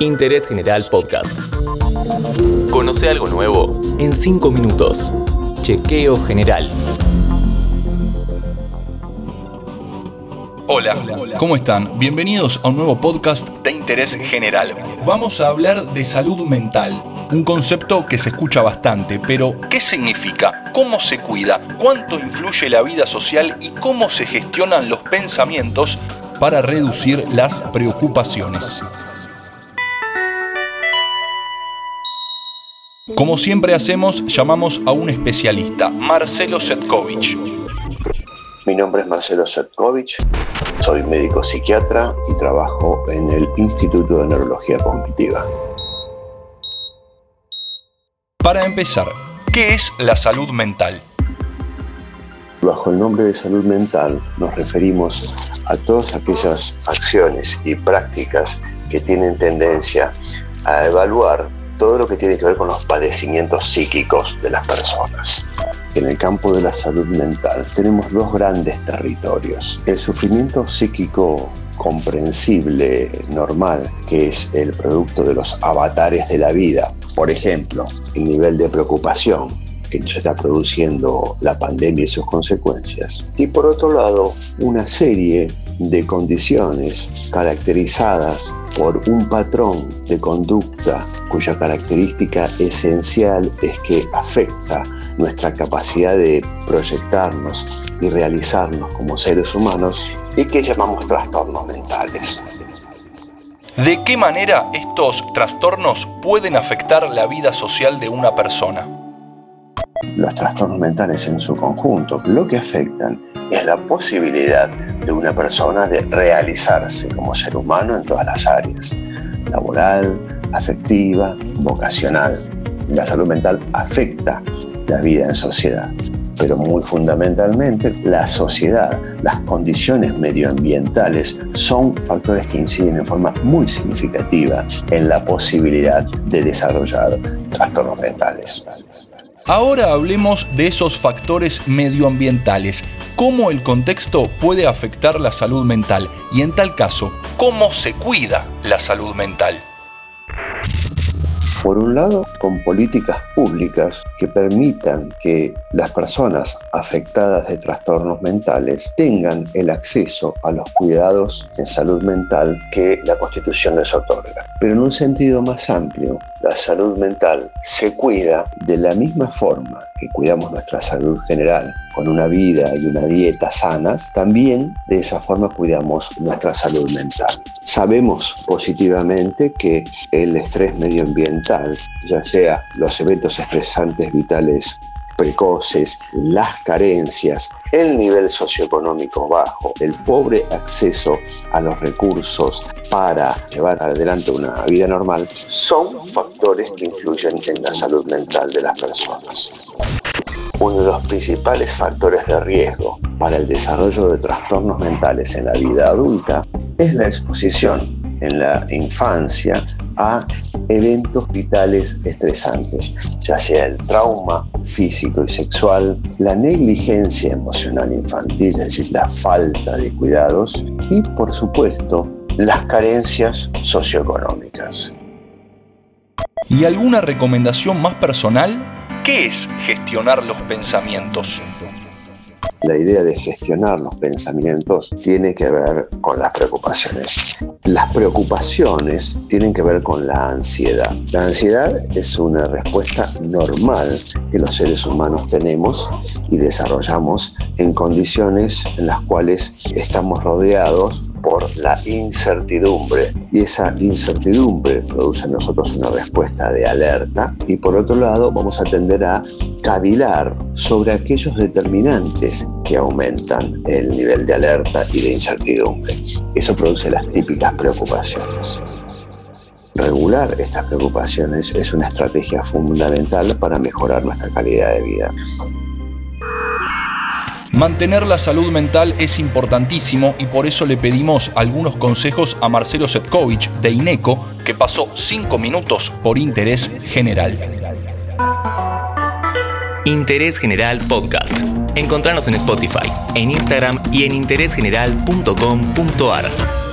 Interés General Podcast. Conoce algo nuevo en 5 minutos. Chequeo General. Hola, ¿cómo están? Bienvenidos a un nuevo podcast de interés general. Vamos a hablar de salud mental, un concepto que se escucha bastante, pero ¿qué significa? ¿Cómo se cuida? ¿Cuánto influye la vida social y cómo se gestionan los pensamientos para reducir las preocupaciones? Como siempre hacemos, llamamos a un especialista, Marcelo Setkovich. Mi nombre es Marcelo Setkovich, soy médico psiquiatra y trabajo en el Instituto de Neurología Cognitiva. Para empezar, ¿qué es la salud mental? Bajo el nombre de salud mental nos referimos a todas aquellas acciones y prácticas que tienen tendencia a evaluar todo lo que tiene que ver con los padecimientos psíquicos de las personas. En el campo de la salud mental tenemos dos grandes territorios. El sufrimiento psíquico comprensible, normal, que es el producto de los avatares de la vida. Por ejemplo, el nivel de preocupación que nos está produciendo la pandemia y sus consecuencias. Y por otro lado, una serie de condiciones caracterizadas por un patrón de conducta cuya característica esencial es que afecta nuestra capacidad de proyectarnos y realizarnos como seres humanos y que llamamos trastornos mentales. ¿De qué manera estos trastornos pueden afectar la vida social de una persona? Los trastornos mentales en su conjunto lo que afectan es la posibilidad de una persona de realizarse como ser humano en todas las áreas, laboral, afectiva, vocacional. La salud mental afecta la vida en sociedad, pero muy fundamentalmente la sociedad, las condiciones medioambientales son factores que inciden en forma muy significativa en la posibilidad de desarrollar trastornos mentales. Ahora hablemos de esos factores medioambientales, cómo el contexto puede afectar la salud mental y en tal caso, cómo se cuida la salud mental. Por un lado, con políticas públicas que permitan que las personas afectadas de trastornos mentales tengan el acceso a los cuidados en salud mental que la Constitución les otorga. Pero en un sentido más amplio, la salud mental se cuida de la misma forma que cuidamos nuestra salud general con una vida y una dieta sanas, también de esa forma cuidamos nuestra salud mental. Sabemos positivamente que el estrés medioambiental, ya sea los eventos estresantes vitales precoces, las carencias, el nivel socioeconómico bajo, el pobre acceso a los recursos para llevar adelante una vida normal, son factores que influyen en la salud mental de las personas. Uno de los principales factores de riesgo para el desarrollo de trastornos mentales en la vida adulta es la exposición en la infancia a eventos vitales estresantes, ya sea el trauma físico y sexual, la negligencia emocional infantil, es decir, la falta de cuidados, y por supuesto las carencias socioeconómicas. ¿Y alguna recomendación más personal? ¿Qué es gestionar los pensamientos? La idea de gestionar los pensamientos tiene que ver con las preocupaciones. Las preocupaciones tienen que ver con la ansiedad. La ansiedad es una respuesta normal que los seres humanos tenemos y desarrollamos en condiciones en las cuales estamos rodeados la incertidumbre y esa incertidumbre produce en nosotros una respuesta de alerta y por otro lado vamos a tender a cavilar sobre aquellos determinantes que aumentan el nivel de alerta y de incertidumbre. Eso produce las típicas preocupaciones. Regular estas preocupaciones es una estrategia fundamental para mejorar nuestra calidad de vida. Mantener la salud mental es importantísimo y por eso le pedimos algunos consejos a Marcelo Setkovich de INECO, que pasó 5 minutos por Interés General. Interés General Podcast. Encontrarnos en Spotify, en Instagram y en interésgeneral.com.ar.